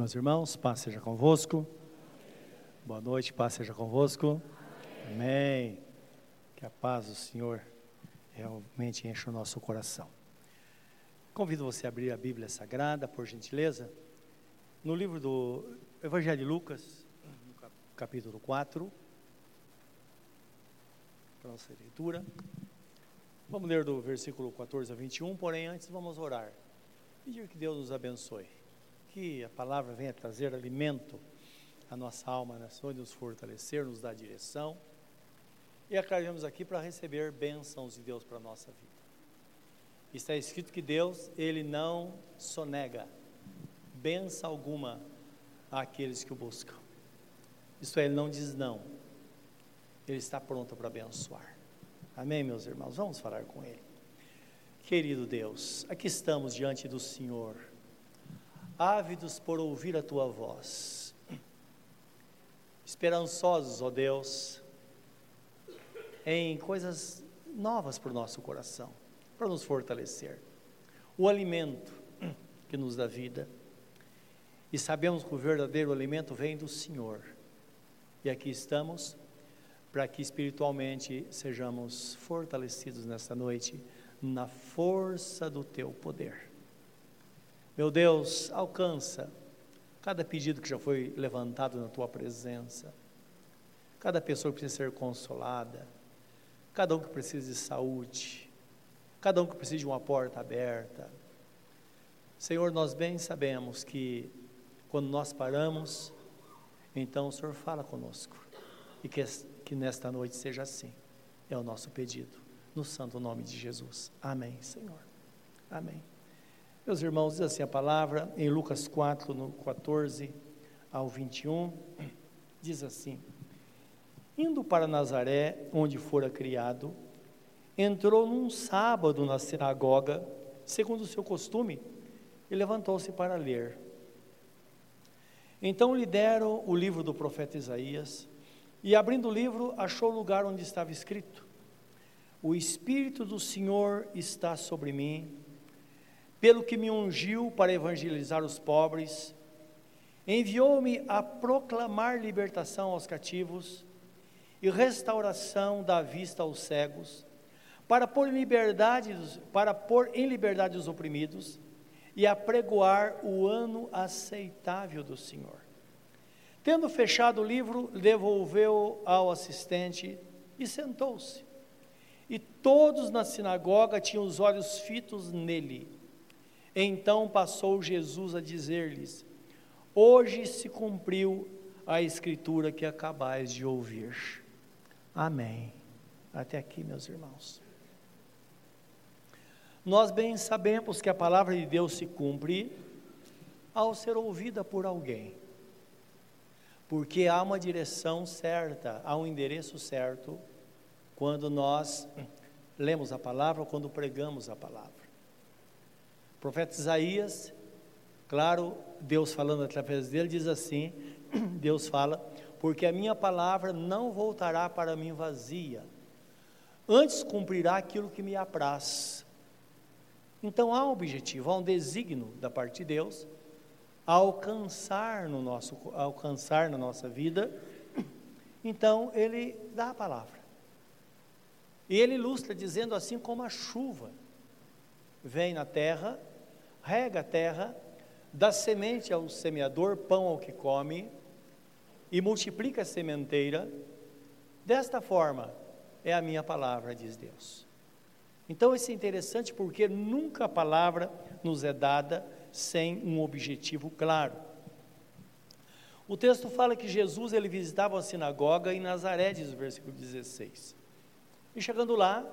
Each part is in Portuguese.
Meus irmãos, paz seja convosco. Boa noite, paz seja convosco. Amém. Que a paz do Senhor realmente enche o nosso coração. Convido você a abrir a Bíblia Sagrada, por gentileza, no livro do Evangelho de Lucas, capítulo 4. Para nossa leitura. Vamos ler do versículo 14 a 21, porém antes vamos orar. Pedir que Deus nos abençoe que a palavra venha trazer alimento à nossa alma, né? nos fortalecer, nos dar direção. E aclaramos aqui para receber bênçãos de Deus para a nossa vida. Está escrito que Deus, Ele não sonega benção alguma àqueles que o buscam. Isso é, Ele não diz não. Ele está pronto para abençoar. Amém, meus irmãos? Vamos falar com Ele. Querido Deus, aqui estamos diante do Senhor ávidos por ouvir a tua voz, esperançosos, ó Deus, em coisas novas para o nosso coração, para nos fortalecer. O alimento que nos dá vida. E sabemos que o verdadeiro alimento vem do Senhor. E aqui estamos para que espiritualmente sejamos fortalecidos nesta noite na força do teu poder. Meu Deus, alcança cada pedido que já foi levantado na tua presença, cada pessoa que precisa ser consolada, cada um que precisa de saúde, cada um que precisa de uma porta aberta. Senhor, nós bem sabemos que quando nós paramos, então o Senhor fala conosco e que, que nesta noite seja assim. É o nosso pedido, no santo nome de Jesus. Amém, Senhor. Amém. Meus irmãos, diz assim a palavra em Lucas 4, no 14 ao 21, diz assim: Indo para Nazaré, onde fora criado, entrou num sábado na sinagoga, segundo o seu costume, e levantou-se para ler. Então lhe deram o livro do profeta Isaías, e abrindo o livro, achou o lugar onde estava escrito: O Espírito do Senhor está sobre mim pelo que me ungiu para evangelizar os pobres, enviou-me a proclamar libertação aos cativos e restauração da vista aos cegos, para pôr liberdade, para pôr em liberdade os oprimidos e apregoar o ano aceitável do Senhor. Tendo fechado o livro, devolveu ao assistente e sentou-se. E todos na sinagoga tinham os olhos fitos nele. Então passou Jesus a dizer-lhes: Hoje se cumpriu a escritura que acabais de ouvir. Amém. Até aqui, meus irmãos. Nós bem sabemos que a palavra de Deus se cumpre ao ser ouvida por alguém. Porque há uma direção certa, há um endereço certo quando nós lemos a palavra quando pregamos a palavra. O profeta Isaías, claro, Deus falando através dele, diz assim: Deus fala, porque a minha palavra não voltará para mim vazia, antes cumprirá aquilo que me apraz. Então há um objetivo, há um desígnio da parte de Deus a alcançar no nosso alcançar na nossa vida. Então ele dá a palavra. E ele ilustra dizendo assim como a chuva vem na terra rega a terra, dá semente ao semeador, pão ao que come, e multiplica a sementeira. Desta forma é a minha palavra, diz Deus. Então isso é interessante porque nunca a palavra nos é dada sem um objetivo claro. O texto fala que Jesus ele visitava a sinagoga em Nazaré, diz o versículo 16. E chegando lá,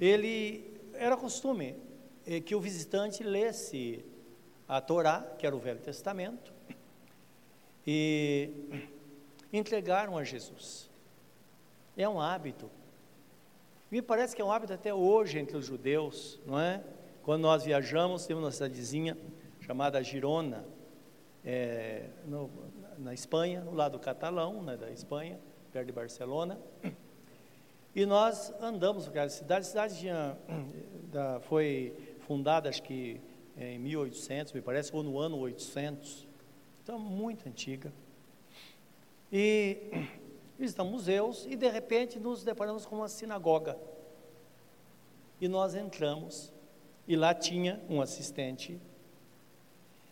ele era costume que o visitante lesse a Torá, que era o Velho Testamento, e entregaram a Jesus. É um hábito. Me parece que é um hábito até hoje entre os judeus, não é? Quando nós viajamos, temos uma cidadezinha chamada Girona, é, no, na Espanha, no lado catalão, né, da Espanha, perto de Barcelona. E nós andamos por cidade. A cidade tinha, da, foi fundada, acho que em 1800, me parece, ou no ano 800. Então, muito antiga. E visitamos museus e de repente nos deparamos com uma sinagoga. E nós entramos e lá tinha um assistente.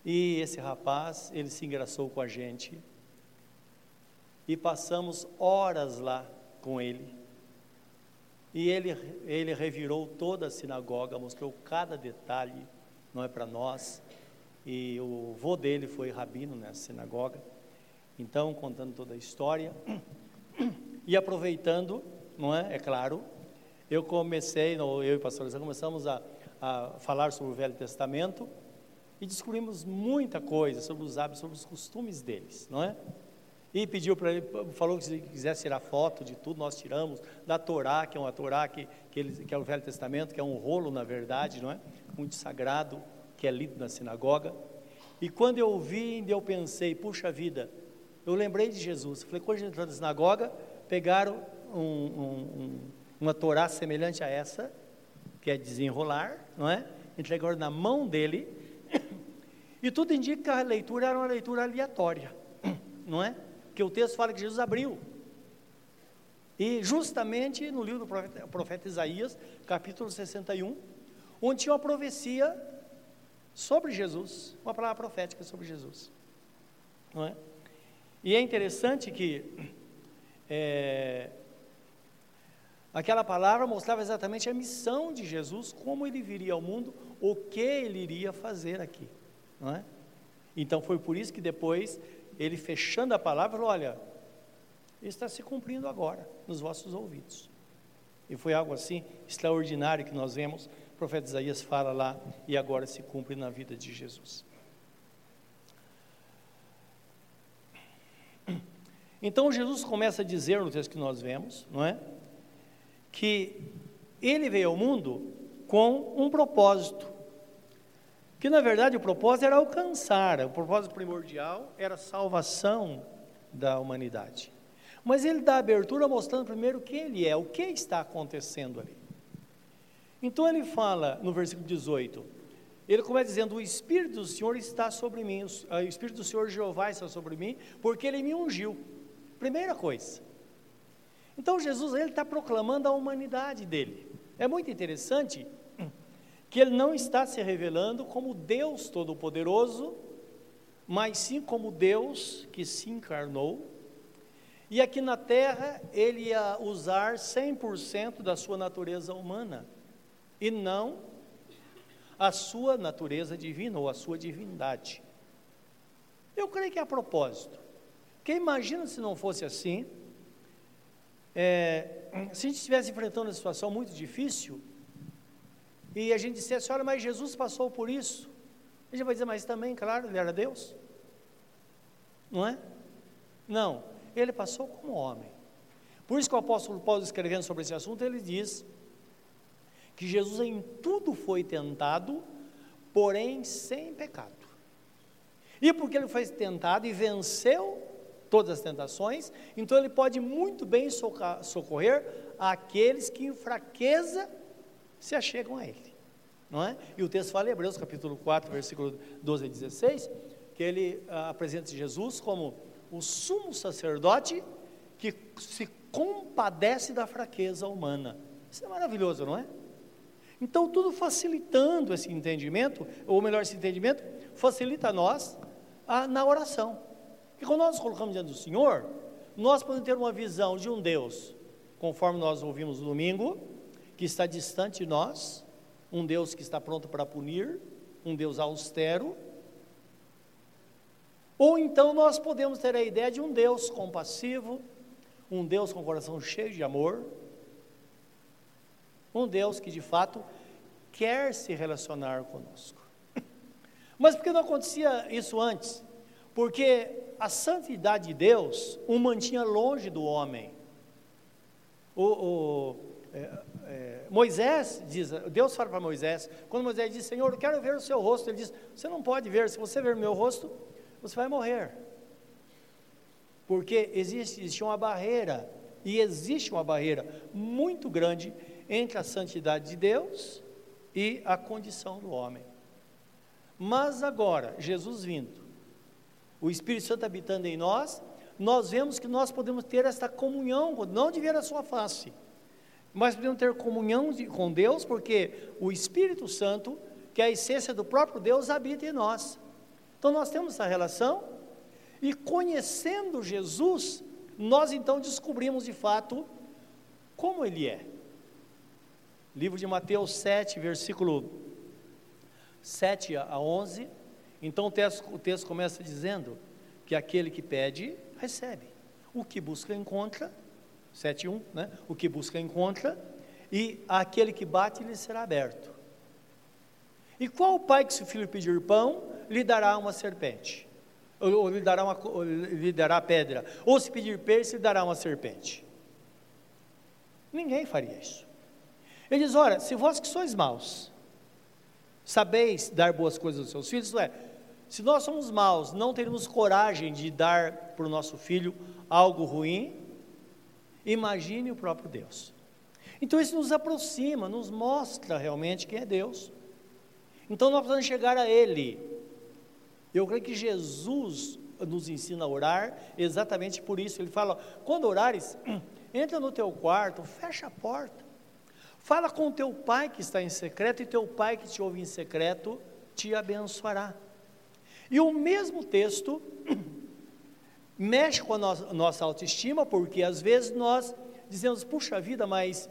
E esse rapaz, ele se engraçou com a gente. E passamos horas lá com ele. E ele, ele revirou toda a sinagoga, mostrou cada detalhe, não é para nós. E o vô dele foi rabino nessa sinagoga. Então, contando toda a história. E aproveitando, não é? É claro, eu comecei, eu e o pastor Luciano começamos a, a falar sobre o Velho Testamento e descobrimos muita coisa sobre os hábitos, sobre os costumes deles, não é? E pediu para ele, falou que se ele quisesse tirar foto de tudo, nós tiramos, da Torá, que é uma Torá que, que, ele, que é o Velho Testamento, que é um rolo, na verdade, não é? Muito sagrado, que é lido na sinagoga. E quando eu ouvi, eu pensei, puxa vida, eu lembrei de Jesus. Falei, quando a gente entrou na sinagoga, pegaram um, um, uma Torá semelhante a essa, que é desenrolar, não é? Entregaram na mão dele, e tudo indica que a leitura era uma leitura aleatória, não é? Que o texto fala que Jesus abriu. E justamente no livro do profeta, profeta Isaías, capítulo 61, onde tinha uma profecia sobre Jesus, uma palavra profética sobre Jesus. Não é? E é interessante que é, aquela palavra mostrava exatamente a missão de Jesus, como ele viria ao mundo, o que ele iria fazer aqui. Não é? Então foi por isso que depois ele fechando a palavra, falou, olha, está se cumprindo agora nos vossos ouvidos. E foi algo assim extraordinário que nós vemos, o profeta Isaías fala lá, e agora se cumpre na vida de Jesus. Então Jesus começa a dizer no texto que nós vemos, não é? Que ele veio ao mundo com um propósito. Que na verdade o propósito era alcançar, o propósito primordial era a salvação da humanidade. Mas ele dá abertura mostrando primeiro quem ele é, o que está acontecendo ali. Então ele fala no versículo 18, ele começa dizendo: O Espírito do Senhor está sobre mim, o Espírito do Senhor Jeová está sobre mim, porque ele me ungiu. Primeira coisa. Então Jesus ele está proclamando a humanidade dele. É muito interessante que ele não está se revelando como Deus Todo-Poderoso, mas sim como Deus que se encarnou. E aqui na terra ele ia usar 100% da sua natureza humana e não a sua natureza divina ou a sua divindade. Eu creio que é a propósito. Porque imagina se não fosse assim, é, se a gente estivesse enfrentando uma situação muito difícil, e a gente dissesse, olha, mas Jesus passou por isso, a gente vai dizer, mas também, claro, ele era Deus, não é? Não, ele passou como homem. Por isso que o apóstolo Paulo, escrevendo sobre esse assunto, ele diz que Jesus em tudo foi tentado, porém sem pecado. E porque ele foi tentado e venceu todas as tentações, então ele pode muito bem socorrer aqueles que em fraqueza se achegam a ele. Não é? E o texto fala em Hebreus capítulo 4, versículo 12 a 16, que ele ah, apresenta Jesus como o sumo sacerdote que se compadece da fraqueza humana. Isso é maravilhoso, não é? Então, tudo facilitando esse entendimento, ou melhor, esse entendimento, facilita a nós a, na oração. E quando nós nos colocamos diante do Senhor, nós podemos ter uma visão de um Deus, conforme nós ouvimos no domingo, que está distante de nós, um Deus que está pronto para punir, um Deus austero. Ou então nós podemos ter a ideia de um Deus compassivo, um Deus com o coração cheio de amor, um Deus que de fato quer se relacionar conosco. Mas por que não acontecia isso antes? Porque a santidade de Deus o mantinha longe do homem. O, o é, é, Moisés diz, Deus fala para Moisés, quando Moisés diz, Senhor, eu quero ver o seu rosto, ele diz, você não pode ver, se você ver o meu rosto, você vai morrer. Porque existe, existe uma barreira, e existe uma barreira muito grande entre a santidade de Deus e a condição do homem. Mas agora, Jesus vindo, o Espírito Santo habitando em nós, nós vemos que nós podemos ter esta comunhão, não de ver a sua face, mas podemos ter comunhão de, com Deus, porque o Espírito Santo, que é a essência do próprio Deus, habita em nós. Então nós temos essa relação, e conhecendo Jesus, nós então descobrimos de fato como Ele é. Livro de Mateus 7, versículo 7 a 11. Então o texto, o texto começa dizendo que aquele que pede, recebe. O que busca, encontra. 7.1, né? O que busca, encontra. E aquele que bate, lhe será aberto. E qual o pai que, se o filho pedir pão, lhe dará uma serpente? Ou, ou lhe, dará uma, ou lhe dará pedra? Ou se pedir peixe, lhe dará uma serpente? Ninguém faria isso. Ele diz: Ora, se vós que sois maus, sabeis dar boas coisas aos seus filhos, isto é, se nós somos maus, não teremos coragem de dar para o nosso filho algo ruim, imagine o próprio Deus. Então isso nos aproxima, nos mostra realmente quem é Deus. Então nós precisamos chegar a Ele. Eu creio que Jesus nos ensina a orar exatamente por isso. Ele fala: quando orares, entra no teu quarto, fecha a porta, fala com o teu pai que está em secreto, e teu pai que te ouve em secreto te abençoará. E o mesmo texto mexe com a nossa, nossa autoestima, porque às vezes nós dizemos, puxa vida, mas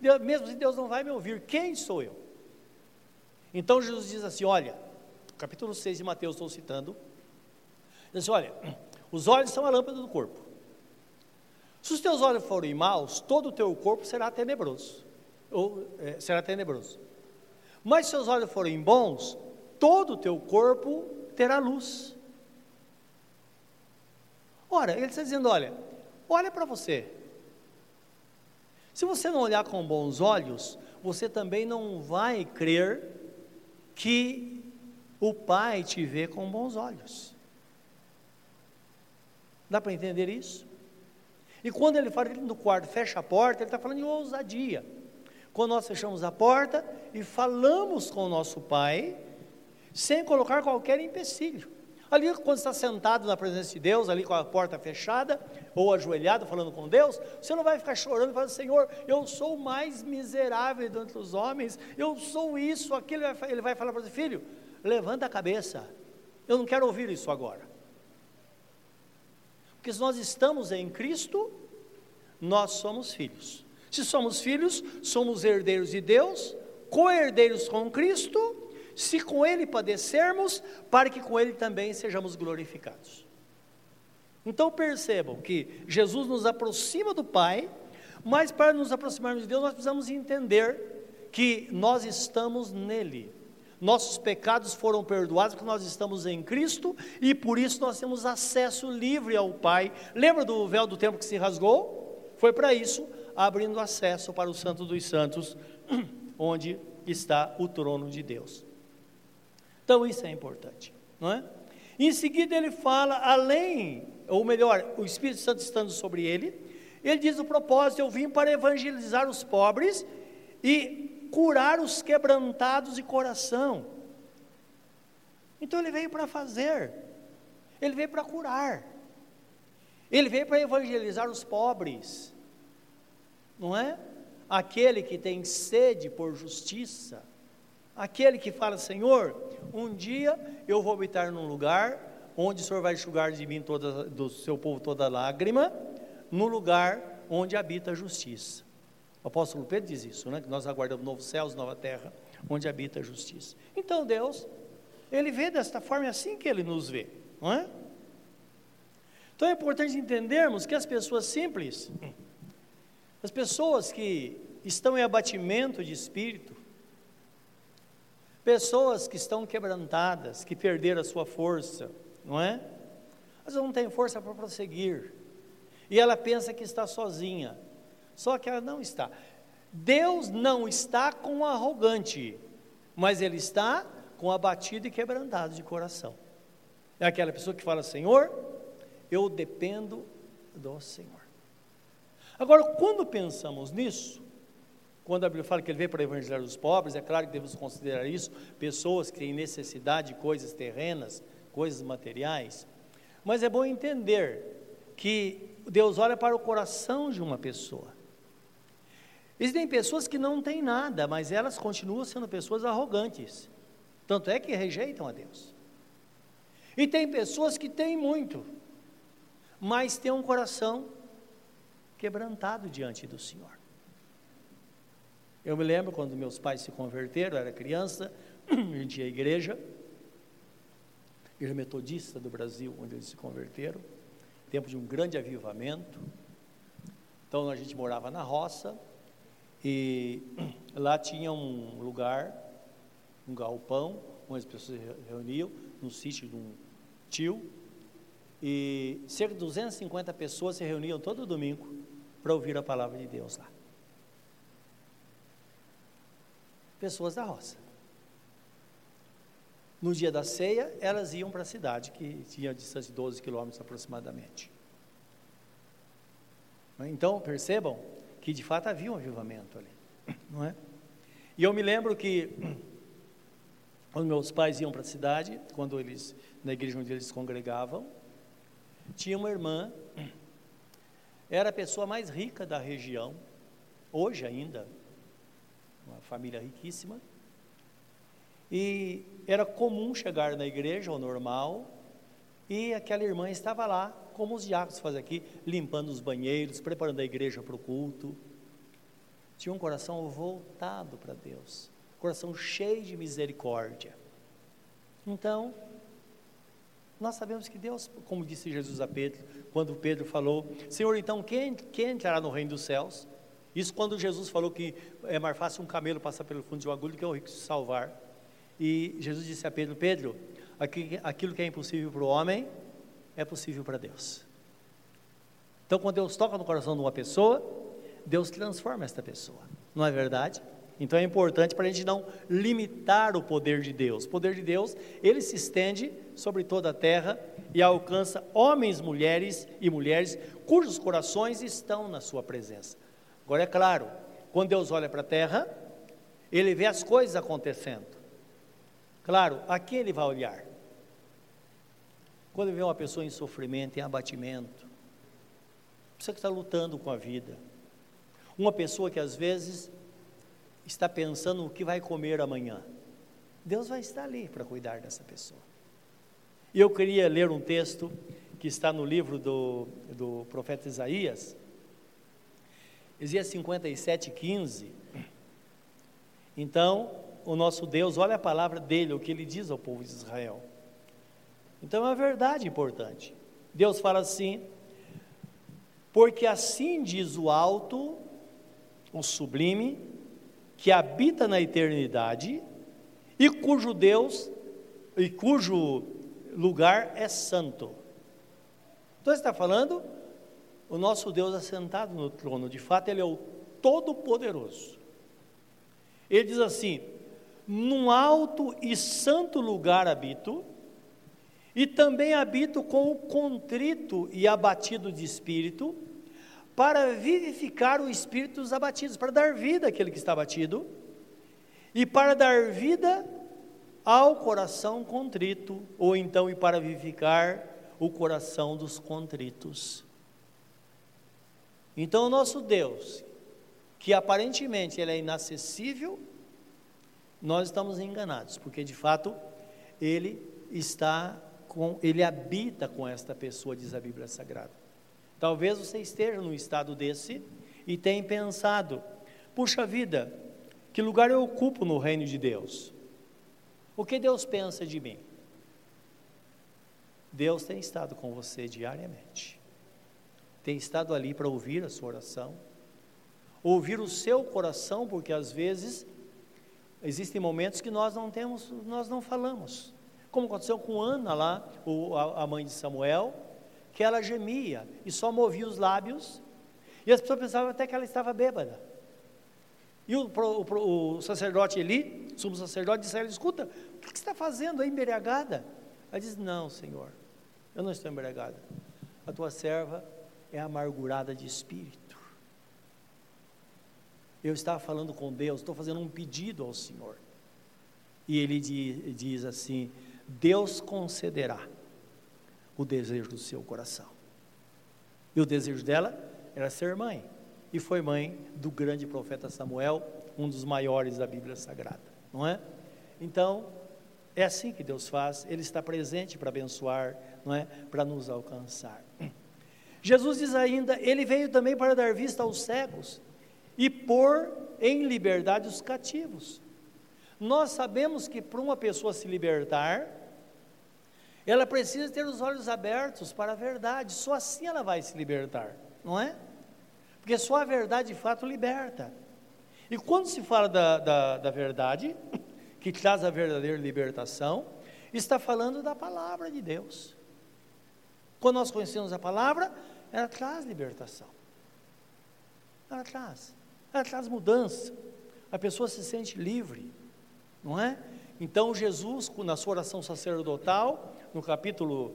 Deus, mesmo se Deus não vai me ouvir, quem sou eu? Então Jesus diz assim: olha, capítulo 6 de Mateus, estou citando, diz assim: olha, os olhos são a lâmpada do corpo. Se os teus olhos forem maus, todo o teu corpo será tenebroso, ou é, será tenebroso. Mas se os olhos forem bons, todo o teu corpo terá luz. Ora, ele está dizendo: olha, olha para você. Se você não olhar com bons olhos, você também não vai crer que o Pai te vê com bons olhos. Dá para entender isso? E quando ele fala no quarto, fecha a porta, ele está falando de ousadia. Quando nós fechamos a porta e falamos com o nosso Pai, sem colocar qualquer empecilho. Ali, quando está sentado na presença de Deus, ali com a porta fechada, ou ajoelhado falando com Deus, você não vai ficar chorando e falando, Senhor, eu sou o mais miserável dentre os homens, eu sou isso, aquilo. Ele vai falar para você, filho, levanta a cabeça, eu não quero ouvir isso agora. Porque se nós estamos em Cristo, nós somos filhos. Se somos filhos, somos herdeiros de Deus, co-herdeiros com Cristo se com ele padecermos, para que com ele também sejamos glorificados. Então percebam que Jesus nos aproxima do Pai, mas para nos aproximarmos de Deus, nós precisamos entender que nós estamos nele. Nossos pecados foram perdoados porque nós estamos em Cristo e por isso nós temos acesso livre ao Pai. Lembra do véu do templo que se rasgou? Foi para isso, abrindo acesso para o Santo dos Santos, onde está o trono de Deus. Então isso é importante, não é? Em seguida ele fala, além, ou melhor, o Espírito Santo estando sobre ele, ele diz o propósito: eu vim para evangelizar os pobres e curar os quebrantados de coração. Então ele veio para fazer, ele veio para curar, ele veio para evangelizar os pobres, não é? Aquele que tem sede por justiça, Aquele que fala, Senhor, um dia eu vou habitar num lugar onde o Senhor vai enxugar de mim toda, do seu povo toda lágrima, no lugar onde habita a justiça. O apóstolo Pedro diz isso, né? Que nós aguardamos novos céus, nova terra, onde habita a justiça. Então Deus, Ele vê desta forma, é assim que Ele nos vê, não é? Então é importante entendermos que as pessoas simples, as pessoas que estão em abatimento de espírito, Pessoas que estão quebrantadas, que perderam a sua força, não é? Mas não tem força para prosseguir. E ela pensa que está sozinha. Só que ela não está. Deus não está com o arrogante, mas Ele está com abatido e quebrantado de coração. É aquela pessoa que fala: Senhor, eu dependo do Senhor. Agora, quando pensamos nisso, quando a Bíblia fala que ele veio para evangelizar os pobres, é claro que devemos considerar isso pessoas que têm necessidade de coisas terrenas, coisas materiais. Mas é bom entender que Deus olha para o coração de uma pessoa. Existem pessoas que não têm nada, mas elas continuam sendo pessoas arrogantes. Tanto é que rejeitam a Deus. E tem pessoas que têm muito, mas têm um coração quebrantado diante do Senhor. Eu me lembro quando meus pais se converteram, eu era criança, a gente ia à igreja, igreja metodista do Brasil, onde eles se converteram, tempo de um grande avivamento. Então a gente morava na roça e lá tinha um lugar, um galpão, onde as pessoas se reuniam, no sítio de um tio, e cerca de 250 pessoas se reuniam todo domingo para ouvir a palavra de Deus lá. Pessoas da roça. No dia da ceia, elas iam para a cidade, que tinha distância de 12 quilômetros aproximadamente. Então, percebam que de fato havia um avivamento ali, não é? E eu me lembro que, quando meus pais iam para a cidade, quando eles, na igreja onde eles congregavam, tinha uma irmã, era a pessoa mais rica da região, hoje ainda, uma família riquíssima, e era comum chegar na igreja, o normal, e aquela irmã estava lá, como os diáconos fazem aqui, limpando os banheiros, preparando a igreja para o culto. Tinha um coração voltado para Deus, coração cheio de misericórdia. Então, nós sabemos que Deus, como disse Jesus a Pedro, quando Pedro falou, Senhor, então quem, quem entrará no reino dos céus? Isso quando Jesus falou que é mais fácil um camelo passar pelo fundo de uma agulha do que um rico se salvar. E Jesus disse a Pedro: Pedro, aquilo que é impossível para o homem é possível para Deus. Então, quando Deus toca no coração de uma pessoa, Deus transforma esta pessoa, não é verdade? Então é importante para a gente não limitar o poder de Deus. O poder de Deus, ele se estende sobre toda a terra e alcança homens, mulheres e mulheres cujos corações estão na sua presença. Agora é claro, quando Deus olha para a terra, ele vê as coisas acontecendo. Claro, a quem ele vai olhar? Quando ele vê uma pessoa em sofrimento, em abatimento, pessoa que está lutando com a vida, uma pessoa que às vezes está pensando no que vai comer amanhã, Deus vai estar ali para cuidar dessa pessoa. Eu queria ler um texto que está no livro do, do profeta Isaías, Isaías 57, 15. Então, o nosso Deus, olha a palavra dele, o que ele diz ao povo de Israel. Então é uma verdade importante. Deus fala assim: porque assim diz o alto, o sublime, que habita na eternidade, e cujo Deus, e cujo lugar é santo. Então está falando, o nosso Deus assentado no trono, de fato, Ele é o Todo-Poderoso. Ele diz assim: num alto e santo lugar habito, e também habito com o contrito e abatido de espírito, para vivificar o espírito dos abatidos, para dar vida àquele que está abatido, e para dar vida ao coração contrito, ou então e para vivificar o coração dos contritos. Então, o nosso Deus, que aparentemente ele é inacessível, nós estamos enganados, porque de fato ele está com, ele habita com esta pessoa, diz a Bíblia Sagrada. Talvez você esteja num estado desse e tenha pensado: puxa vida, que lugar eu ocupo no reino de Deus? O que Deus pensa de mim? Deus tem estado com você diariamente, tem estado ali para ouvir a sua oração, ouvir o seu coração, porque às vezes Existem momentos que nós não temos, nós não falamos. Como aconteceu com Ana lá, a, mãe de Samuel, que ela gemia e só movia os lábios, e as pessoas pensavam até que ela estava bêbada. E o, o, o sacerdote Eli, sumo sacerdote, disse a ela: Escuta, o que, que você está fazendo aí, embriagada? Ela disse: Não, Senhor, eu não estou embriagada. A tua serva é amargurada de espírito. Eu estava falando com Deus, estou fazendo um pedido ao Senhor. E ele diz, assim: Deus concederá o desejo do seu coração. E o desejo dela era ser mãe. E foi mãe do grande profeta Samuel, um dos maiores da Bíblia Sagrada, não é? Então, é assim que Deus faz, Ele está presente para abençoar, não é? Para nos alcançar. Jesus diz ainda: Ele veio também para dar vista aos cegos e pôr em liberdade os cativos. Nós sabemos que para uma pessoa se libertar, ela precisa ter os olhos abertos para a verdade, só assim ela vai se libertar, não é? Porque só a verdade de fato liberta. E quando se fala da, da, da verdade, que traz a verdadeira libertação, está falando da palavra de Deus. Quando nós conhecemos a palavra, ela traz libertação. Ela traz. Ela traz mudança. A pessoa se sente livre, não é? Então Jesus, na sua oração sacerdotal, no capítulo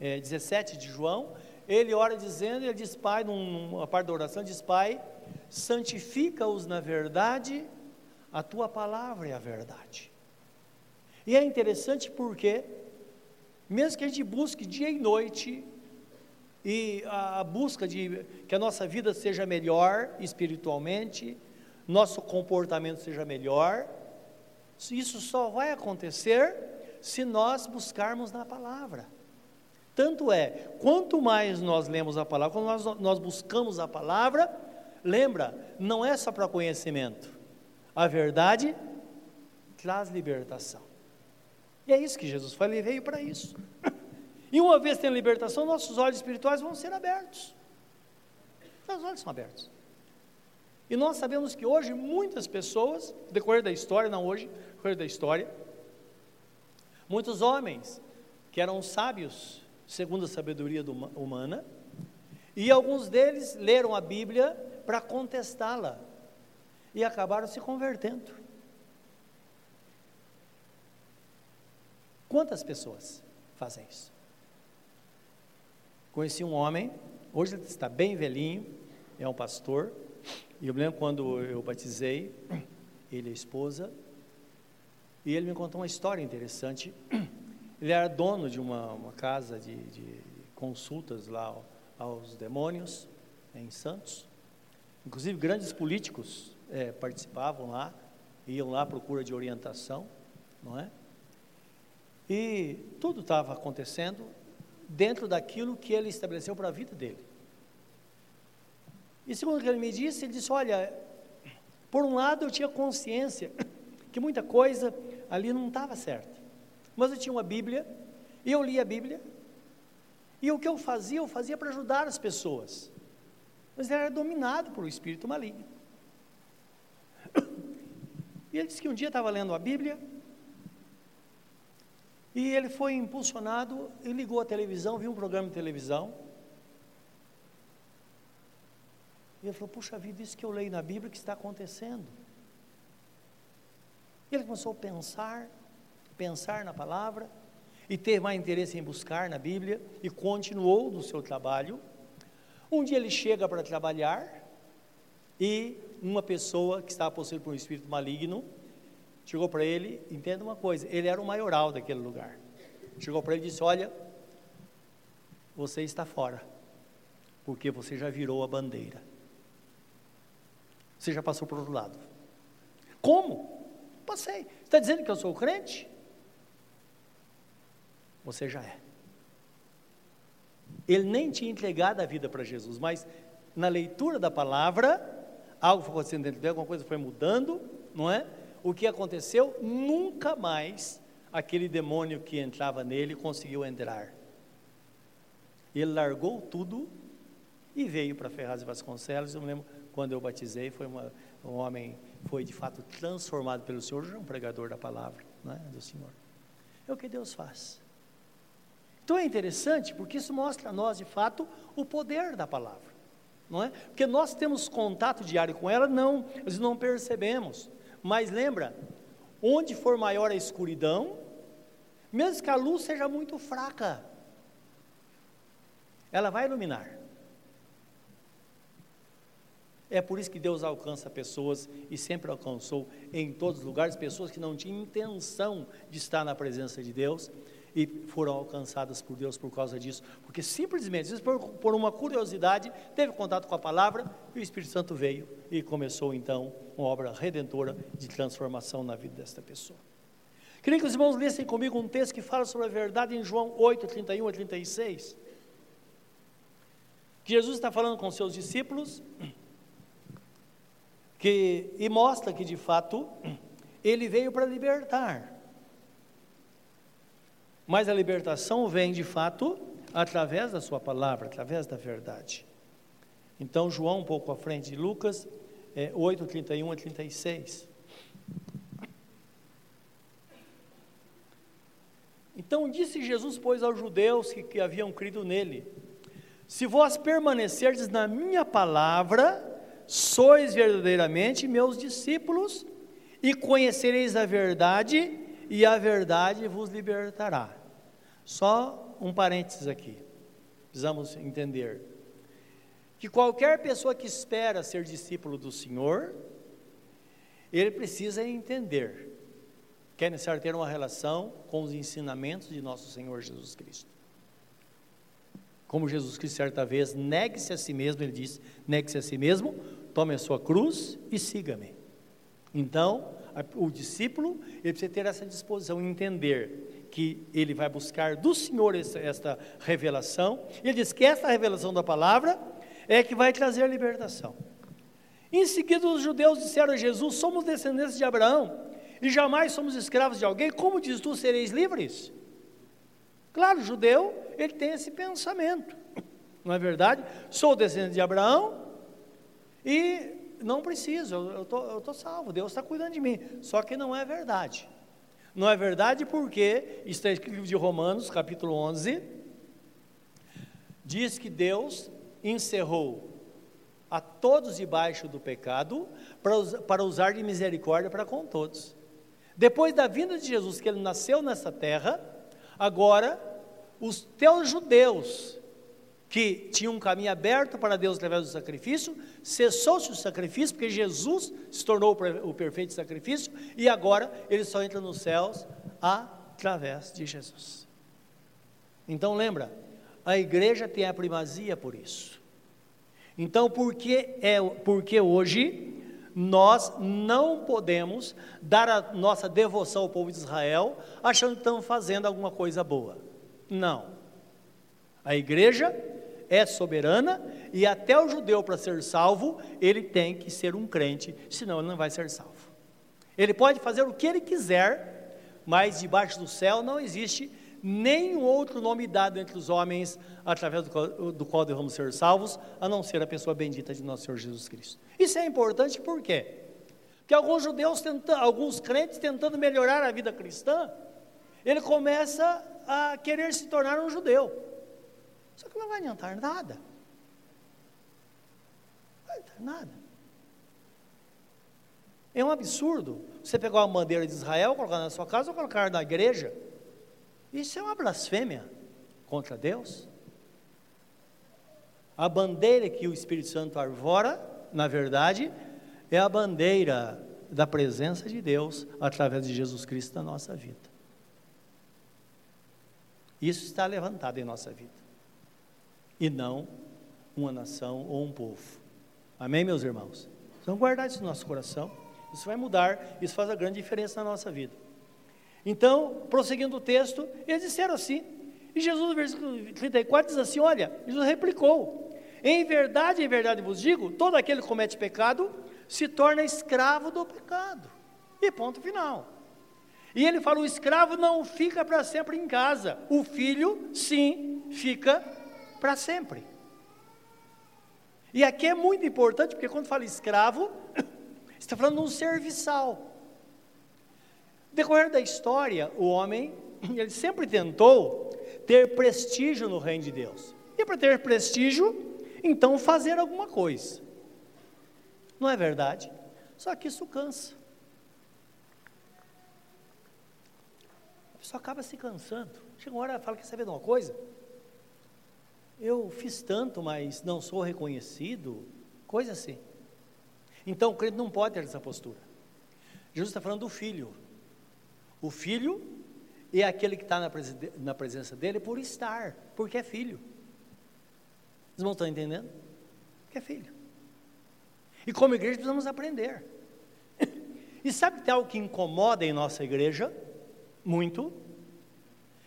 é, eh, 17 de João, ele ora dizendo, ele diz, Pai, numa parte da oração, diz, Pai, santifica-os na verdade, a tua palavra é a verdade. E é interessante porque, mesmo que a gente busque dia e noite, e a busca de que a nossa vida seja melhor espiritualmente, nosso comportamento seja melhor, isso só vai acontecer se nós buscarmos na palavra. Tanto é, quanto mais nós lemos a palavra, quando nós, nós buscamos a palavra, lembra, não é só para conhecimento, a verdade traz libertação. E é isso que Jesus falou, ele veio para isso. E uma vez tendo libertação, nossos olhos espirituais vão ser abertos. Os olhos são abertos. E nós sabemos que hoje muitas pessoas, decorrer da história, não hoje, decorrer da história, muitos homens que eram sábios, segundo a sabedoria humana, e alguns deles leram a Bíblia para contestá-la e acabaram se convertendo. Quantas pessoas fazem isso? Conheci um homem, hoje ele está bem velhinho, é um pastor, e eu me lembro quando eu batizei, ele e a esposa, e ele me contou uma história interessante. Ele era dono de uma, uma casa de, de, consultas lá aos demônios, em Santos. Inclusive, grandes políticos é, participavam lá, iam lá à procura de orientação, não é? E tudo estava acontecendo dentro daquilo que ele estabeleceu para a vida dele. E segundo o que ele me disse, ele disse: Olha, por um lado eu tinha consciência que muita coisa ali não estava certa, mas eu tinha uma Bíblia, e eu lia a Bíblia, e o que eu fazia, eu fazia para ajudar as pessoas, mas era dominado por um espírito maligno. E ele disse que um dia estava lendo a Bíblia, e ele foi impulsionado e ligou a televisão, viu um programa de televisão. E ele falou: Puxa vida, isso que eu leio na Bíblia que está acontecendo. E ele começou a pensar, pensar na palavra, e ter mais interesse em buscar na Bíblia, e continuou no seu trabalho. Um dia ele chega para trabalhar, e uma pessoa que estava possuída por um espírito maligno chegou para ele, entenda uma coisa, ele era o maioral daquele lugar. Chegou para ele e disse: Olha, você está fora, porque você já virou a bandeira. Você já passou para o outro lado. Como? Passei. Está dizendo que eu sou crente? Você já é. Ele nem tinha entregado a vida para Jesus, mas na leitura da palavra, algo foi acontecendo dentro dele, alguma coisa foi mudando, não é? O que aconteceu? Nunca mais aquele demônio que entrava nele conseguiu entrar. Ele largou tudo e veio para Ferraz e Vasconcelos. Eu me lembro quando eu batizei, foi uma, um homem, foi de fato transformado pelo Senhor, já é um pregador da palavra né, do Senhor. É o que Deus faz. Então é interessante porque isso mostra a nós de fato o poder da palavra, não é? Porque nós temos contato diário com ela, não, nós não percebemos. Mas lembra, onde for maior a escuridão, mesmo que a luz seja muito fraca, ela vai iluminar. É por isso que Deus alcança pessoas e sempre alcançou em todos os lugares pessoas que não tinham intenção de estar na presença de Deus e foram alcançadas por Deus por causa disso, porque simplesmente, por uma curiosidade, teve contato com a palavra e o Espírito Santo veio e começou então uma obra redentora de transformação na vida desta pessoa. Queria que os irmãos lessem comigo um texto que fala sobre a verdade em João 8, 31 a 36. Que Jesus está falando com seus discípulos que, e mostra que de fato ele veio para libertar. Mas a libertação vem de fato através da sua palavra, através da verdade. Então, João, um pouco à frente de Lucas, é, 8, 31 a 36. Então disse Jesus, pois, aos judeus que, que haviam crido nele: Se vós permanecerdes na minha palavra, sois verdadeiramente meus discípulos, e conhecereis a verdade, e a verdade vos libertará. Só um parênteses aqui, precisamos entender que qualquer pessoa que espera ser discípulo do Senhor, ele precisa entender que é necessário ter uma relação com os ensinamentos de nosso Senhor Jesus Cristo. Como Jesus Cristo, certa vez, negue-se a si mesmo, ele disse: negue-se a si mesmo, tome a sua cruz e siga-me. Então, o discípulo, ele precisa ter essa disposição, entender que ele vai buscar do Senhor essa, esta revelação. Ele diz que essa revelação da palavra é que vai trazer a libertação. Em seguida, os judeus disseram a Jesus: Somos descendentes de Abraão e jamais somos escravos de alguém. Como diz tu, sereis livres? Claro, judeu, ele tem esse pensamento, não é verdade? Sou descendente de Abraão e não preciso, eu estou salvo, Deus está cuidando de mim. Só que não é verdade. Não é verdade porque está escrito de Romanos, capítulo 11, diz que Deus encerrou a todos debaixo do pecado para, para usar de misericórdia para com todos. Depois da vinda de Jesus, que ele nasceu nessa terra, agora os teus judeus que tinham um caminho aberto para Deus através do sacrifício, cessou-se o sacrifício, porque Jesus se tornou o perfeito sacrifício, e agora ele só entra nos céus através de Jesus. Então lembra, a igreja tem a primazia por isso. Então, porque, é, porque hoje nós não podemos dar a nossa devoção ao povo de Israel achando que estamos fazendo alguma coisa boa. Não. A igreja é soberana e até o judeu, para ser salvo, ele tem que ser um crente, senão ele não vai ser salvo. Ele pode fazer o que ele quiser, mas debaixo do céu não existe nenhum outro nome dado entre os homens através do qual, do qual devemos ser salvos, a não ser a pessoa bendita de nosso Senhor Jesus Cristo. Isso é importante por quê? Porque alguns judeus, tentando, alguns crentes tentando melhorar a vida cristã, ele começa a querer se tornar um judeu. Só que não vai adiantar nada. Não vai adiantar nada. É um absurdo você pegar uma bandeira de Israel, colocar na sua casa ou colocar na igreja. Isso é uma blasfêmia contra Deus. A bandeira que o Espírito Santo arvora, na verdade, é a bandeira da presença de Deus através de Jesus Cristo na nossa vida. Isso está levantado em nossa vida e não uma nação ou um povo. Amém, meus irmãos? Vamos guardar isso no nosso coração. Isso vai mudar, isso faz a grande diferença na nossa vida. Então, prosseguindo o texto, eles disseram assim. E Jesus, no versículo 34, diz assim: Olha, Jesus replicou: Em verdade, em verdade vos digo: todo aquele que comete pecado se torna escravo do pecado. E ponto final. E ele fala: o escravo não fica para sempre em casa, o filho, sim, fica para sempre. E aqui é muito importante, porque quando fala escravo, está falando de um serviçal. No decorrer da história, o homem, ele sempre tentou ter prestígio no reino de Deus. E para ter prestígio, então fazer alguma coisa. Não é verdade? Só que isso cansa. A pessoa acaba se cansando. Chega uma hora e fala: Quer saber de uma coisa? eu fiz tanto, mas não sou reconhecido, coisa assim. Então o crente não pode ter essa postura. Jesus está falando do filho. O filho é aquele que está na, na presença dele por estar, porque é filho. Vocês não estão entendendo? Porque é filho. E como igreja precisamos aprender. E sabe que tem algo que incomoda em nossa igreja? Muito.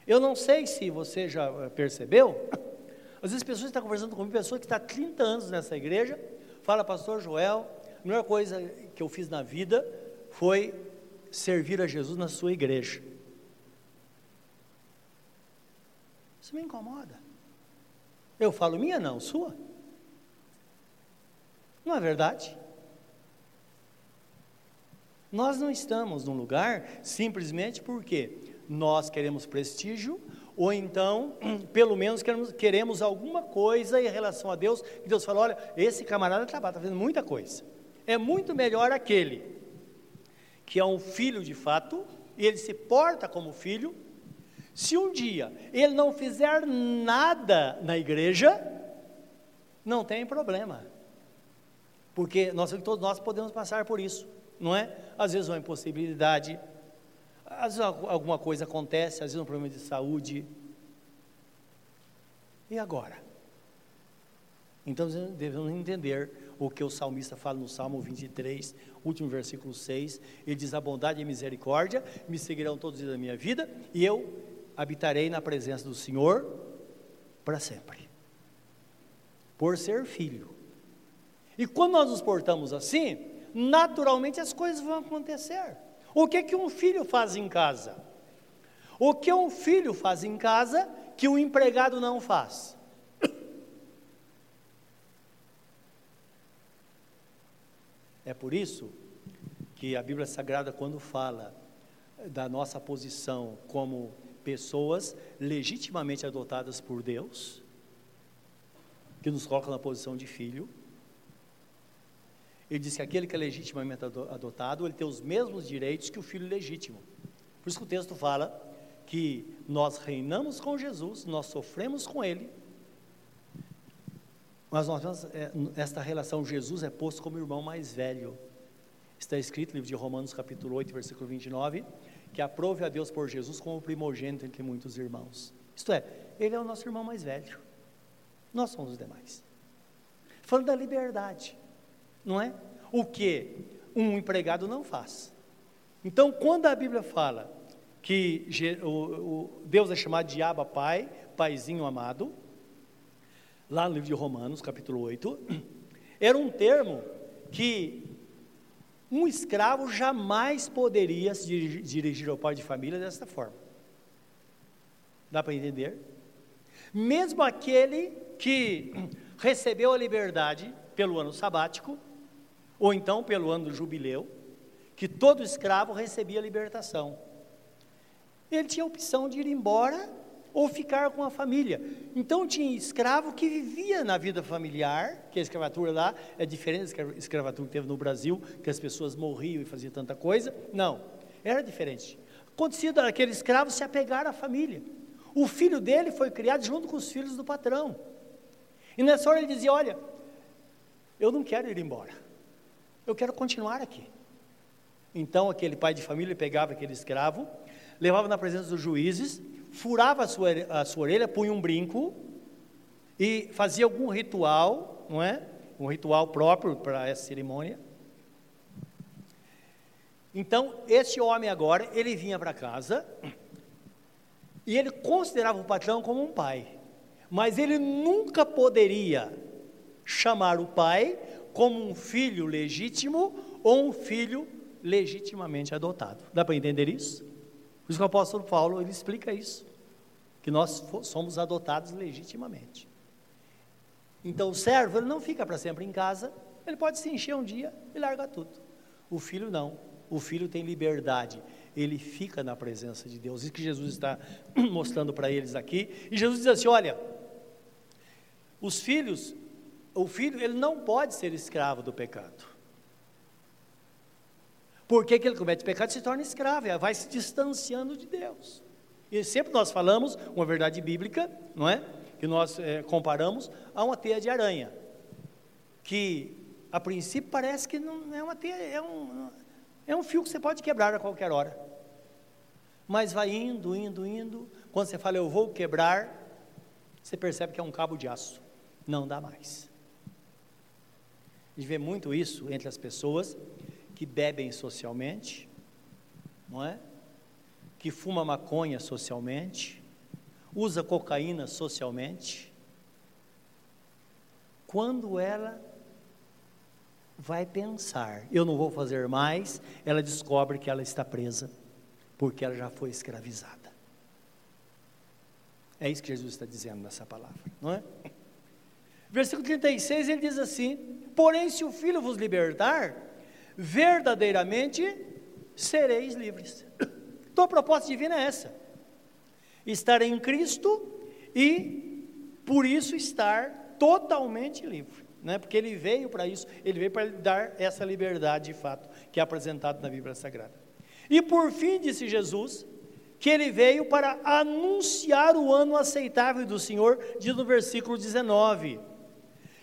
Eu não sei se você já eh, percebeu. Às vezes pessoas estão conversando comigo, pessoa que está há 30 anos nessa igreja, fala, pastor Joel, a melhor coisa que eu fiz na vida foi servir a Jesus na sua igreja. Isso me incomoda. Eu falo minha não, sua. Não é verdade? Nós não estamos num lugar simplesmente porque nós queremos prestígio, ou então, pelo menos, queremos, queremos alguma coisa em relação a Deus, e Deus fala: olha, esse camarada está fazendo muita coisa. É muito melhor aquele que é um filho de fato, e ele se porta como filho. Se um dia ele não fizer nada na igreja, não tem problema. Porque nós, todos nós podemos passar por isso, não é? Às vezes uma impossibilidade, às vezes alguma coisa acontece, às vezes um problema de saúde. E agora? Então devemos entender o que o salmista fala no Salmo 23, último versículo 6. Ele diz: A bondade e a misericórdia me seguirão todos os dias da minha vida, e eu habitarei na presença do Senhor para sempre. Por ser filho. E quando nós nos portamos assim, naturalmente as coisas vão acontecer. O que que um filho faz em casa? O que um filho faz em casa que um empregado não faz? É por isso que a Bíblia Sagrada, quando fala da nossa posição como pessoas legitimamente adotadas por Deus, que nos coloca na posição de filho, ele diz que aquele que é legitimamente adotado, ele tem os mesmos direitos que o filho legítimo. Por isso que o texto fala que nós reinamos com Jesus, nós sofremos com Ele, mas nós temos é, esta relação, Jesus é posto como irmão mais velho. Está escrito no livro de Romanos, capítulo 8, versículo 29, que aprove a Deus por Jesus como primogênito entre muitos irmãos. Isto é, ele é o nosso irmão mais velho. Nós somos os demais. Falando da liberdade não é? O que um empregado não faz. Então, quando a Bíblia fala que Deus é chamado de Abba Pai, Paizinho amado, lá no livro de Romanos, capítulo 8, era um termo que um escravo jamais poderia se dirigir ao pai de família desta forma. Dá para entender? Mesmo aquele que recebeu a liberdade pelo ano sabático, ou então pelo ano do jubileu, que todo escravo recebia libertação. Ele tinha a opção de ir embora ou ficar com a família. Então tinha escravo que vivia na vida familiar, que a escravatura lá é diferente da escravatura que teve no Brasil, que as pessoas morriam e faziam tanta coisa. Não, era diferente. Acontecia daquele escravo se apegar à família. O filho dele foi criado junto com os filhos do patrão. E nessa hora ele dizia: Olha, eu não quero ir embora. Eu quero continuar aqui. Então aquele pai de família pegava aquele escravo, levava na presença dos juízes, furava a sua, a sua orelha, punha um brinco e fazia algum ritual, não é? Um ritual próprio para essa cerimônia. Então, esse homem agora, ele vinha para casa e ele considerava o patrão como um pai, mas ele nunca poderia chamar o pai como um filho legítimo ou um filho legitimamente adotado. Dá para entender isso? Isso que o apóstolo Paulo ele explica isso, que nós somos adotados legitimamente. Então o servo ele não fica para sempre em casa, ele pode se encher um dia e largar tudo. O filho não, o filho tem liberdade, ele fica na presença de Deus. Isso que Jesus está mostrando para eles aqui. E Jesus diz assim: olha, os filhos o filho ele não pode ser escravo do pecado. Porque que ele comete pecado se torna escravo, vai se distanciando de Deus. E sempre nós falamos uma verdade bíblica, não é? Que nós é, comparamos a uma teia de aranha. Que a princípio parece que não é uma é um, é um fio que você pode quebrar a qualquer hora. Mas vai indo, indo, indo. Quando você fala eu vou quebrar, você percebe que é um cabo de aço. Não dá mais. A gente vê muito isso entre as pessoas que bebem socialmente, não é? Que fuma maconha socialmente, usa cocaína socialmente. Quando ela vai pensar, eu não vou fazer mais, ela descobre que ela está presa, porque ela já foi escravizada. É isso que Jesus está dizendo nessa palavra, não é? Versículo 36 ele diz assim: Porém, se o Filho vos libertar, verdadeiramente sereis livres. Então a proposta divina é essa: estar em Cristo e, por isso, estar totalmente livre. Né? Porque ele veio para isso, ele veio para dar essa liberdade de fato, que é apresentado na Bíblia Sagrada. E por fim, disse Jesus, que ele veio para anunciar o ano aceitável do Senhor, diz no versículo 19,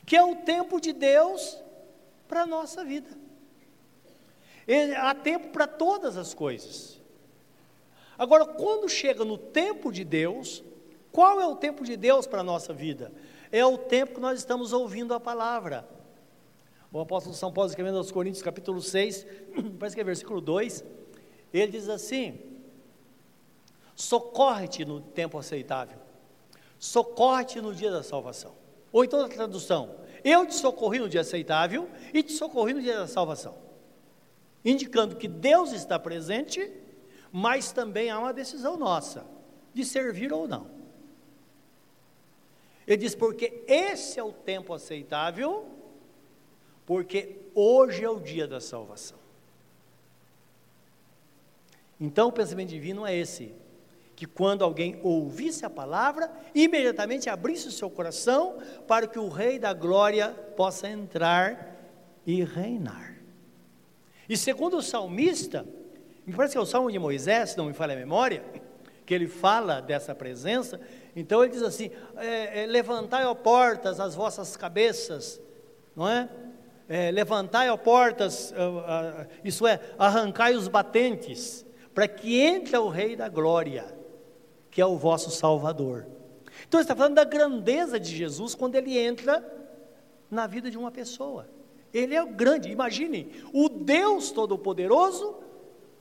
que é o tempo de Deus para a nossa vida. Há tempo para todas as coisas. Agora, quando chega no tempo de Deus, qual é o tempo de Deus para a nossa vida? É o tempo que nós estamos ouvindo a palavra. O apóstolo São Paulo, escrevendo aos Coríntios, capítulo 6, parece que é versículo 2, ele diz assim: socorre-te no tempo aceitável, socorre-te no dia da salvação. Ou então a tradução, eu te socorri no dia aceitável e te socorri no dia da salvação. Indicando que Deus está presente, mas também há uma decisão nossa de servir ou não. Ele diz: porque esse é o tempo aceitável, porque hoje é o dia da salvação. Então o pensamento divino é esse: que quando alguém ouvisse a palavra, imediatamente abrisse o seu coração para que o Rei da Glória possa entrar e reinar. E segundo o salmista, me parece que é o salmo de Moisés, se não me falha a memória, que ele fala dessa presença, então ele diz assim: é, é, levantai, ó portas, as vossas cabeças, não é? é levantai, ó portas, isso é, arrancai os batentes, para que entre o Rei da Glória que é o vosso Salvador. Então ele está falando da grandeza de Jesus quando ele entra na vida de uma pessoa. Ele é o grande, imaginem, o Deus Todo-Poderoso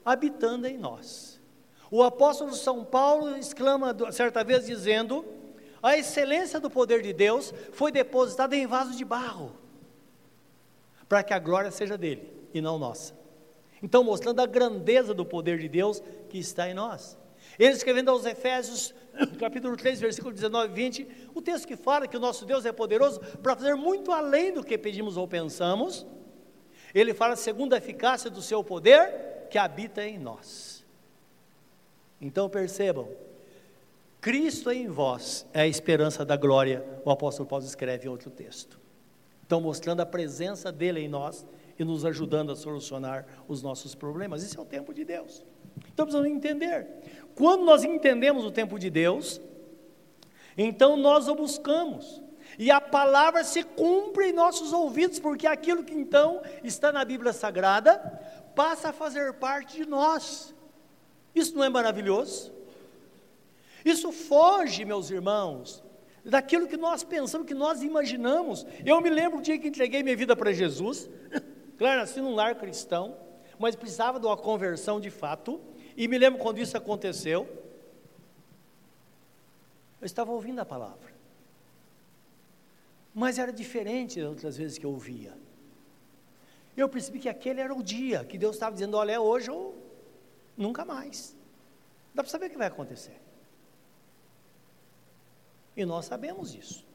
habitando em nós. O apóstolo São Paulo exclama certa vez dizendo: a excelência do poder de Deus foi depositada em vaso de barro, para que a glória seja dele e não nossa. Então, mostrando a grandeza do poder de Deus que está em nós. Ele escrevendo aos Efésios, capítulo 3, versículo 19 e 20, o texto que fala que o nosso Deus é poderoso para fazer muito além do que pedimos ou pensamos. Ele fala segundo a eficácia do seu poder que habita em nós. Então percebam, Cristo em vós é a esperança da glória, o apóstolo Paulo escreve em outro texto. Então, mostrando a presença dele em nós e nos ajudando a solucionar os nossos problemas. Isso é o tempo de Deus. Então precisamos entender. Quando nós entendemos o tempo de Deus, então nós o buscamos. E a palavra se cumpre em nossos ouvidos, porque aquilo que então está na Bíblia Sagrada passa a fazer parte de nós. Isso não é maravilhoso? Isso foge, meus irmãos, daquilo que nós pensamos, que nós imaginamos. Eu me lembro do dia que entreguei minha vida para Jesus, claro, nasci num lar cristão, mas precisava de uma conversão de fato. E me lembro quando isso aconteceu, eu estava ouvindo a palavra. Mas era diferente das outras vezes que eu ouvia. Eu percebi que aquele era o dia que Deus estava dizendo: olha, é hoje ou nunca mais. Dá para saber o que vai acontecer. E nós sabemos isso.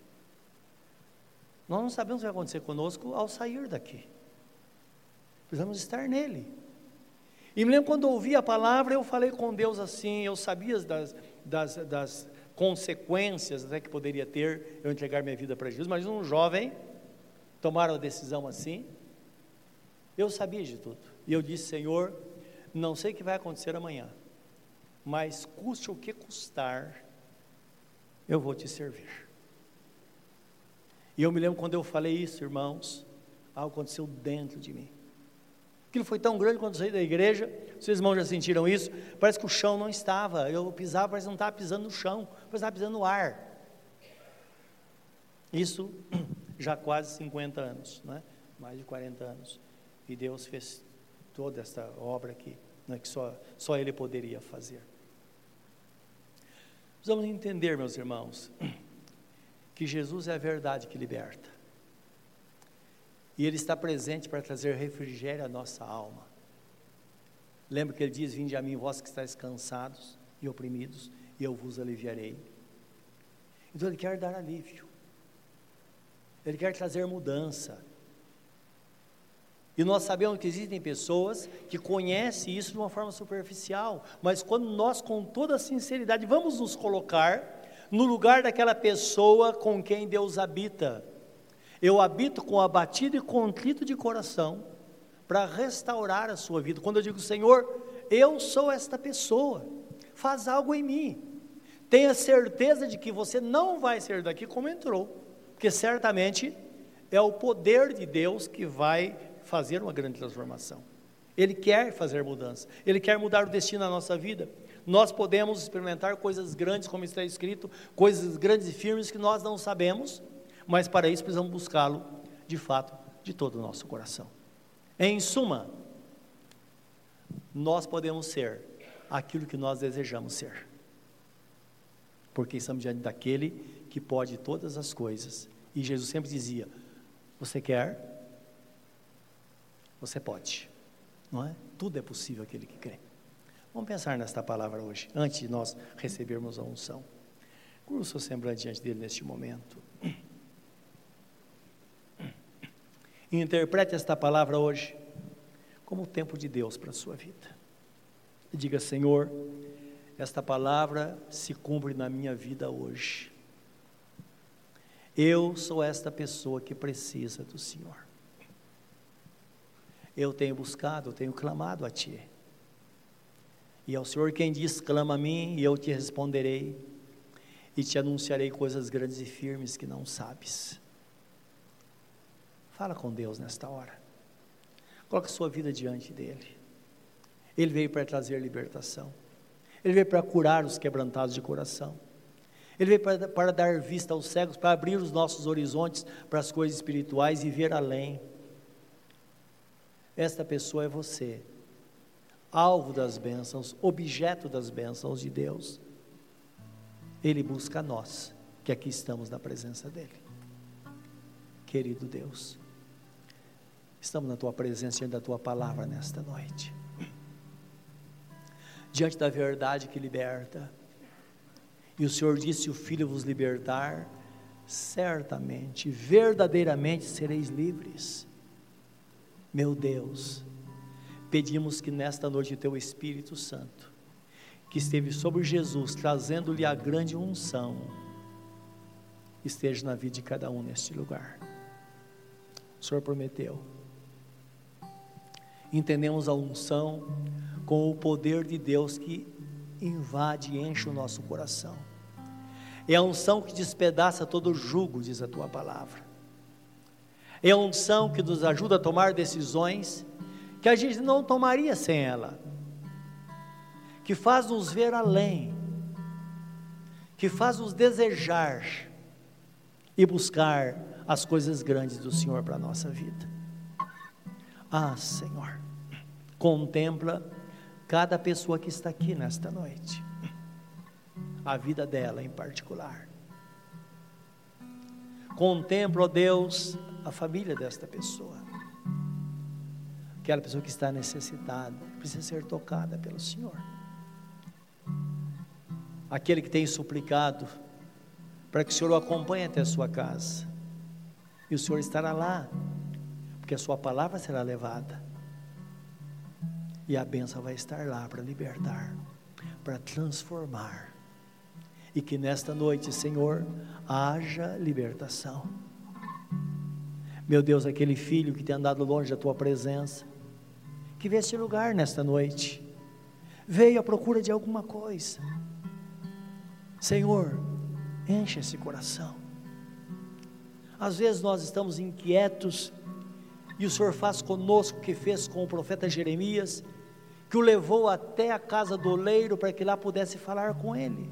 Nós não sabemos o que vai acontecer conosco ao sair daqui. Precisamos estar nele. E me lembro quando ouvi a palavra, eu falei com Deus assim, eu sabia das, das, das consequências até que poderia ter eu entregar minha vida para Jesus, mas um jovem tomar uma decisão assim, eu sabia de tudo. E eu disse, Senhor, não sei o que vai acontecer amanhã, mas custe o que custar, eu vou te servir. E eu me lembro quando eu falei isso, irmãos, Algo aconteceu dentro de mim. Aquilo foi tão grande quando eu saí da igreja, vocês irmãos já sentiram isso? Parece que o chão não estava, eu pisava, parece que não estava pisando no chão, parece que estava pisando no ar. Isso já quase 50 anos, né? mais de 40 anos. E Deus fez toda essa obra aqui, né? que só, só Ele poderia fazer. Vamos entender, meus irmãos, que Jesus é a verdade que liberta. E Ele está presente para trazer refrigério à nossa alma. Lembra que Ele diz: Vinde a mim, vós que estáis cansados e oprimidos, e eu vos aliviarei. Então Ele quer dar alívio. Ele quer trazer mudança. E nós sabemos que existem pessoas que conhecem isso de uma forma superficial, mas quando nós, com toda sinceridade, vamos nos colocar no lugar daquela pessoa com quem Deus habita. Eu habito com abatido e contrito de coração para restaurar a sua vida. Quando eu digo, Senhor, eu sou esta pessoa, faz algo em mim. Tenha certeza de que você não vai sair daqui como entrou porque certamente é o poder de Deus que vai fazer uma grande transformação. Ele quer fazer mudança, ele quer mudar o destino da nossa vida. Nós podemos experimentar coisas grandes, como está escrito, coisas grandes e firmes que nós não sabemos, mas para isso precisamos buscá-lo de fato, de todo o nosso coração. Em suma, nós podemos ser aquilo que nós desejamos ser, porque estamos diante daquele que pode todas as coisas e Jesus sempre dizia: Você quer? Você pode. Não é? Tudo é possível aquele que crê. Vamos pensar nesta palavra hoje, antes de nós recebermos a unção. Curva o seu semblante diante dele neste momento. E interprete esta palavra hoje como o tempo de Deus para a sua vida. E diga, Senhor, esta palavra se cumpre na minha vida hoje. Eu sou esta pessoa que precisa do Senhor. Eu tenho buscado, eu tenho clamado a Ti. E é o Senhor quem diz: clama a mim e eu te responderei, e te anunciarei coisas grandes e firmes que não sabes. Fala com Deus nesta hora. Coloque sua vida diante dEle. Ele veio para trazer libertação. Ele veio para curar os quebrantados de coração. Ele veio para, para dar vista aos cegos, para abrir os nossos horizontes para as coisas espirituais e ver além. Esta pessoa é você, alvo das bênçãos, objeto das bênçãos de Deus. Ele busca nós, que aqui estamos na presença dEle. Querido Deus, estamos na Tua presença, diante da Tua palavra nesta noite. Diante da verdade que liberta, e o Senhor disse: Se o Filho vos libertar, certamente, verdadeiramente sereis livres. Meu Deus, pedimos que nesta noite o Teu Espírito Santo, que esteve sobre Jesus, trazendo-lhe a grande unção, esteja na vida de cada um neste lugar. O Senhor prometeu. Entendemos a unção com o poder de Deus que invade e enche o nosso coração. É a unção que despedaça todo o jugo, diz a tua palavra. É a unção que nos ajuda a tomar decisões que a gente não tomaria sem ela. Que faz nos ver além. Que faz nos desejar e buscar as coisas grandes do Senhor para a nossa vida. Ah, Senhor, contempla cada pessoa que está aqui nesta noite, a vida dela em particular. Contempla, ó Deus, a família desta pessoa. Aquela pessoa que está necessitada, precisa ser tocada pelo Senhor. Aquele que tem suplicado para que o Senhor o acompanhe até a sua casa. E o Senhor estará lá, porque a sua palavra será levada e a benção vai estar lá para libertar, para transformar. E que nesta noite, Senhor, haja libertação. Meu Deus, aquele filho que tem andado longe da tua presença, que vê este lugar nesta noite, veio à procura de alguma coisa. Senhor, enche esse coração. Às vezes nós estamos inquietos E o Senhor faz conosco o que fez com o profeta Jeremias, que o levou até a casa do oleiro para que lá pudesse falar com ele.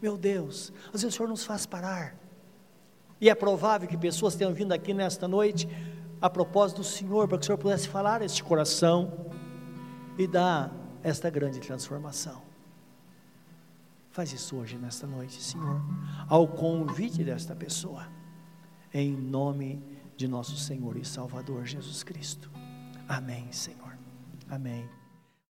Meu Deus, às vezes o Senhor nos faz parar. E é provável que pessoas tenham vindo aqui nesta noite a propósito do Senhor, para que o Senhor pudesse falar este coração e dar esta grande transformação. Faz isso hoje, nesta noite, Senhor, ao convite desta pessoa, em nome de nosso Senhor e Salvador Jesus Cristo. Amém, Senhor. Amém.